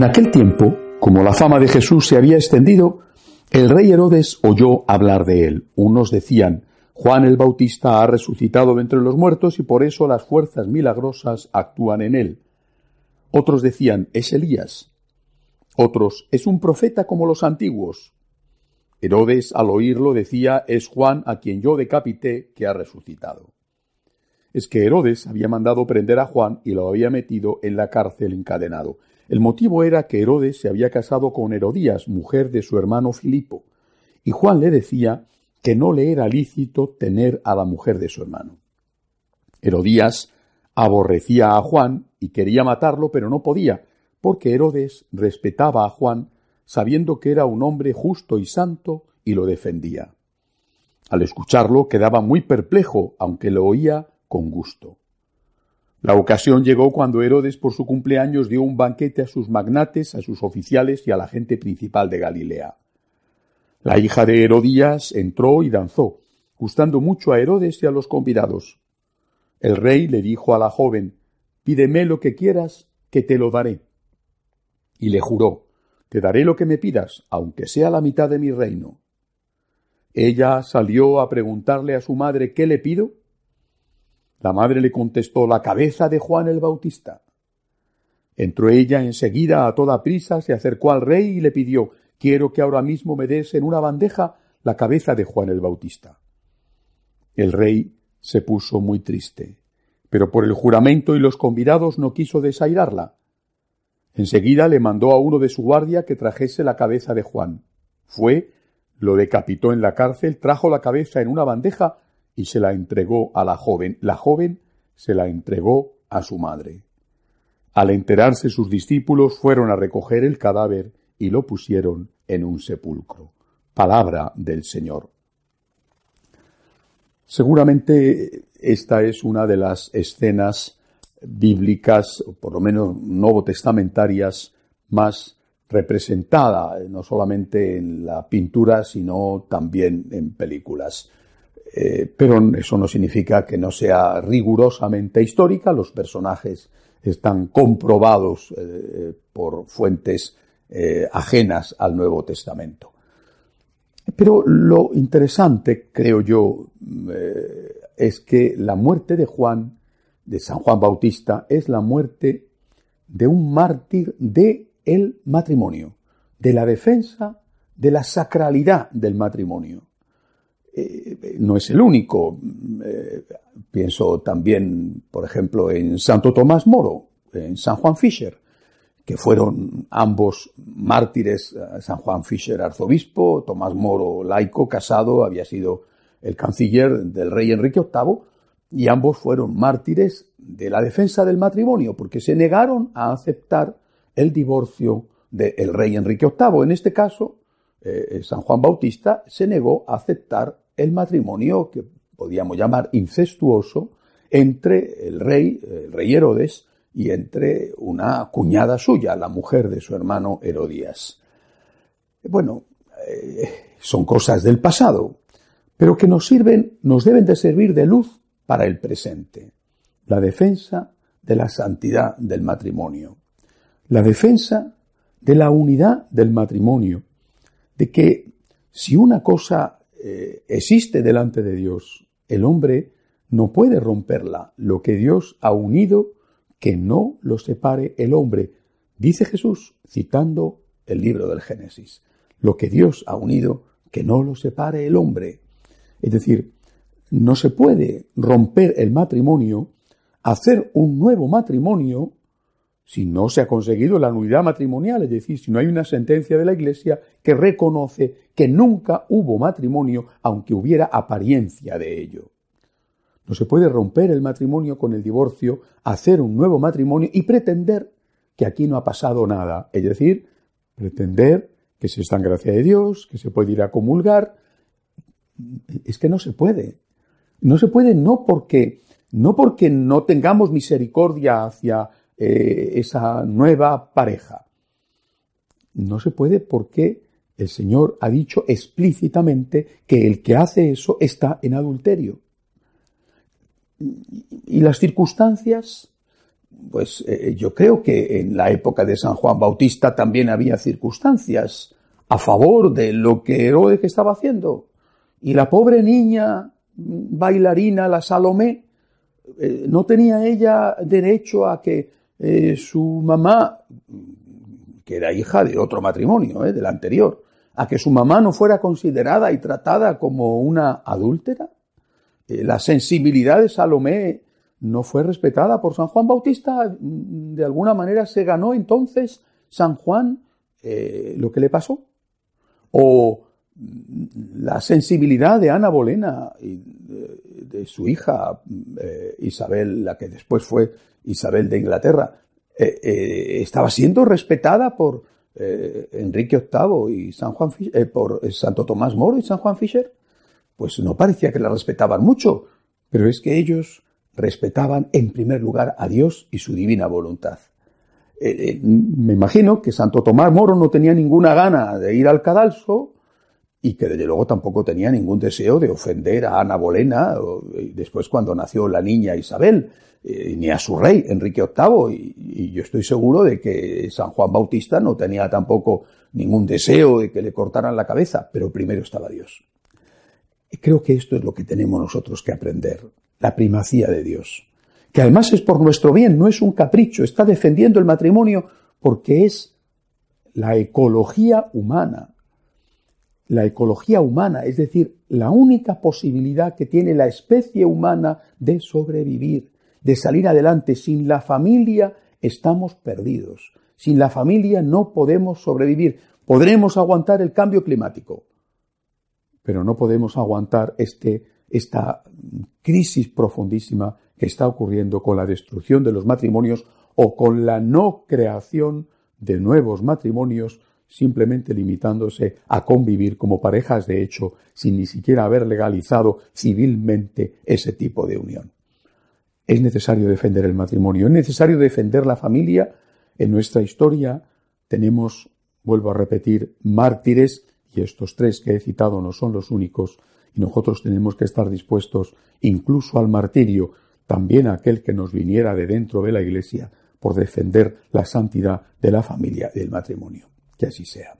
En aquel tiempo, como la fama de Jesús se había extendido, el rey Herodes oyó hablar de él. Unos decían, Juan el Bautista ha resucitado de entre los muertos y por eso las fuerzas milagrosas actúan en él. Otros decían, es Elías. Otros, es un profeta como los antiguos. Herodes al oírlo decía, es Juan a quien yo decapité que ha resucitado. Es que Herodes había mandado prender a Juan y lo había metido en la cárcel encadenado. El motivo era que Herodes se había casado con Herodías, mujer de su hermano Filipo, y Juan le decía que no le era lícito tener a la mujer de su hermano. Herodías aborrecía a Juan y quería matarlo, pero no podía, porque Herodes respetaba a Juan, sabiendo que era un hombre justo y santo, y lo defendía. Al escucharlo quedaba muy perplejo, aunque lo oía con gusto. La ocasión llegó cuando Herodes por su cumpleaños dio un banquete a sus magnates, a sus oficiales y a la gente principal de Galilea. La hija de Herodías entró y danzó, gustando mucho a Herodes y a los convidados. El rey le dijo a la joven, Pídeme lo que quieras, que te lo daré. Y le juró, Te daré lo que me pidas, aunque sea la mitad de mi reino. Ella salió a preguntarle a su madre ¿Qué le pido? La madre le contestó la cabeza de Juan el Bautista. Entró ella enseguida a toda prisa, se acercó al rey y le pidió Quiero que ahora mismo me des en una bandeja la cabeza de Juan el Bautista. El rey se puso muy triste, pero por el juramento y los convidados no quiso desairarla. Enseguida le mandó a uno de su guardia que trajese la cabeza de Juan. Fue, lo decapitó en la cárcel, trajo la cabeza en una bandeja y se la entregó a la joven. La joven se la entregó a su madre. Al enterarse sus discípulos fueron a recoger el cadáver y lo pusieron en un sepulcro. Palabra del Señor. Seguramente esta es una de las escenas bíblicas, por lo menos nuevo testamentarias, más representada, no solamente en la pintura, sino también en películas. Eh, pero eso no significa que no sea rigurosamente histórica. Los personajes están comprobados eh, por fuentes eh, ajenas al Nuevo Testamento. Pero lo interesante, creo yo, es que la muerte de Juan, de San Juan Bautista, es la muerte de un mártir de el matrimonio, de la defensa de la sacralidad del matrimonio. Eh, no es el único. Eh, pienso también, por ejemplo, en Santo Tomás Moro, en San Juan Fisher, que fueron ambos mártires, eh, San Juan Fisher arzobispo, Tomás Moro laico, casado, había sido el canciller del rey Enrique VIII, y ambos fueron mártires de la defensa del matrimonio, porque se negaron a aceptar el divorcio del rey Enrique VIII. En este caso, San Juan Bautista se negó a aceptar el matrimonio que podíamos llamar incestuoso entre el rey, el rey Herodes, y entre una cuñada suya, la mujer de su hermano Herodías. Bueno, eh, son cosas del pasado, pero que nos sirven, nos deben de servir de luz para el presente. La defensa de la santidad del matrimonio. La defensa de la unidad del matrimonio. De que si una cosa eh, existe delante de Dios, el hombre no puede romperla. Lo que Dios ha unido, que no lo separe el hombre. Dice Jesús, citando el libro del Génesis. Lo que Dios ha unido, que no lo separe el hombre. Es decir, no se puede romper el matrimonio, hacer un nuevo matrimonio si no se ha conseguido la nulidad matrimonial, es decir, si no hay una sentencia de la Iglesia que reconoce que nunca hubo matrimonio, aunque hubiera apariencia de ello. No se puede romper el matrimonio con el divorcio, hacer un nuevo matrimonio y pretender que aquí no ha pasado nada, es decir, pretender que se está en gracia de Dios, que se puede ir a comulgar. Es que no se puede. No se puede no porque no porque no tengamos misericordia hacia eh, esa nueva pareja. No se puede porque el Señor ha dicho explícitamente que el que hace eso está en adulterio. Y las circunstancias pues eh, yo creo que en la época de San Juan Bautista también había circunstancias a favor de lo que Herodes estaba haciendo. Y la pobre niña bailarina, la Salomé, eh, no tenía ella derecho a que eh, su mamá, que era hija de otro matrimonio, del anterior, a que su mamá no fuera considerada y tratada como una adúltera. la sensibilidad de Salomé no fue respetada por San Juan Bautista, mm, de alguna manera se ganó entonces San Juan eh, lo que le pasó. O la sensibilidad de Ana Bolena y de, su hija eh, Isabel, la que después fue Isabel de Inglaterra, eh, estaba siendo respetada por Enrique VIII y San Juan por Santo Tomás Moro y San Juan Fisher. Pues no parecía que la respetaban mucho, pero es que ellos respetaban en primer lugar a Dios y su divina voluntad. Eh, eh, me imagino que Santo Tomás Moro no tenía ninguna gana de ir al cadalso y que desde luego tampoco tenía ningún deseo de ofender a Ana Bolena, después cuando nació la niña Isabel, eh, ni a su rey, Enrique VIII, y, y, yo estoy seguro de que San Juan Bautista no tenía tampoco ningún deseo de que le cortaran la cabeza, pero primero estaba Dios. Y creo que esto es lo que tenemos nosotros que aprender la primacía de Dios, que además es por nuestro bien, no es un capricho, está defendiendo el matrimonio porque es la ecología humana. La ecología humana, es decir, la única posibilidad que tiene la especie humana de sobrevivir, de salir adelante. Sin la familia estamos perdidos. Sin la familia no podemos sobrevivir. Podremos aguantar el cambio climático, pero no podemos aguantar este esta crisis profundísima que está ocurriendo con la destrucción de los matrimonios o con la no creación de nuevos matrimonios simplemente limitándose a convivir como parejas de hecho sin ni siquiera haber legalizado civilmente ese tipo de unión. Es necesario defender el matrimonio, es necesario defender la familia. En nuestra historia tenemos, vuelvo a repetir, mártires, y estos tres que he citado no son los únicos, y nosotros tenemos que estar dispuestos incluso al martirio, también a aquel que nos viniera de dentro de la Iglesia, por defender la santidad de la familia y del matrimonio. Que así sea.